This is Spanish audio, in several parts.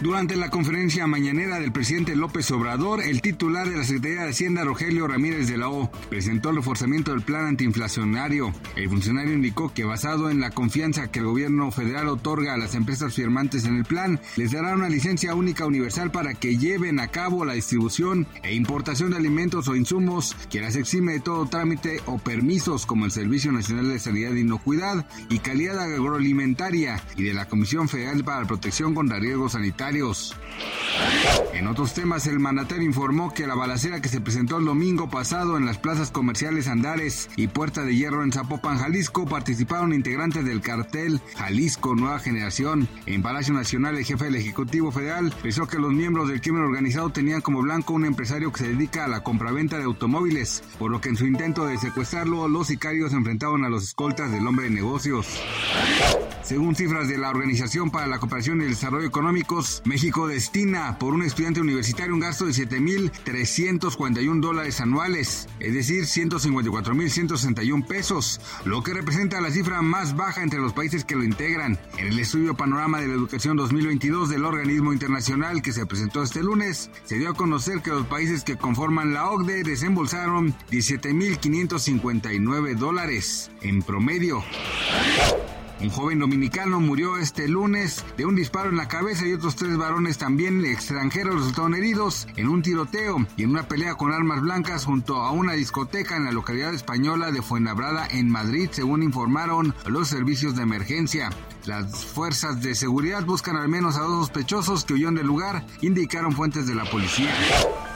Durante la conferencia mañanera del presidente López Obrador, el titular de la Secretaría de Hacienda, Rogelio Ramírez de la O, presentó el reforzamiento del plan antiinflacionario. El funcionario indicó que basado en la confianza que el gobierno federal otorga a las empresas firmantes en el plan, les dará una licencia única universal para que lleven a cabo la distribución e importación de alimentos o insumos que las exime de todo trámite o permisos como el Servicio Nacional de Sanidad e Inocuidad y Calidad Agroalimentaria y de la Comisión Federal para la Protección contra Riesgos Sanitarios comentarios en otros temas, el mandatario informó que la balacera que se presentó el domingo pasado en las plazas comerciales Andares y Puerta de Hierro en Zapopan, Jalisco, participaron integrantes del cartel Jalisco Nueva Generación. En Palacio Nacional, el jefe del Ejecutivo Federal pensó que los miembros del crimen organizado tenían como blanco un empresario que se dedica a la compraventa de automóviles, por lo que en su intento de secuestrarlo, los sicarios enfrentaron a los escoltas del hombre de negocios. Según cifras de la Organización para la Cooperación y el Desarrollo Económicos, México destina por un estudiante universitario un gasto de 7.341 dólares anuales, es decir, 154.161 pesos, lo que representa la cifra más baja entre los países que lo integran. En el estudio Panorama de la Educación 2022 del organismo internacional que se presentó este lunes, se dio a conocer que los países que conforman la OCDE desembolsaron 17.559 dólares en promedio. Un joven dominicano murió este lunes de un disparo en la cabeza y otros tres varones también extranjeros resultaron heridos en un tiroteo y en una pelea con armas blancas junto a una discoteca en la localidad española de Fuenlabrada en Madrid, según informaron los servicios de emergencia. Las fuerzas de seguridad buscan al menos a dos sospechosos que huyeron del lugar, indicaron fuentes de la policía.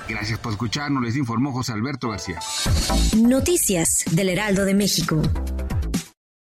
Gracias por escucharnos, les informó José Alberto García. Noticias del Heraldo de México.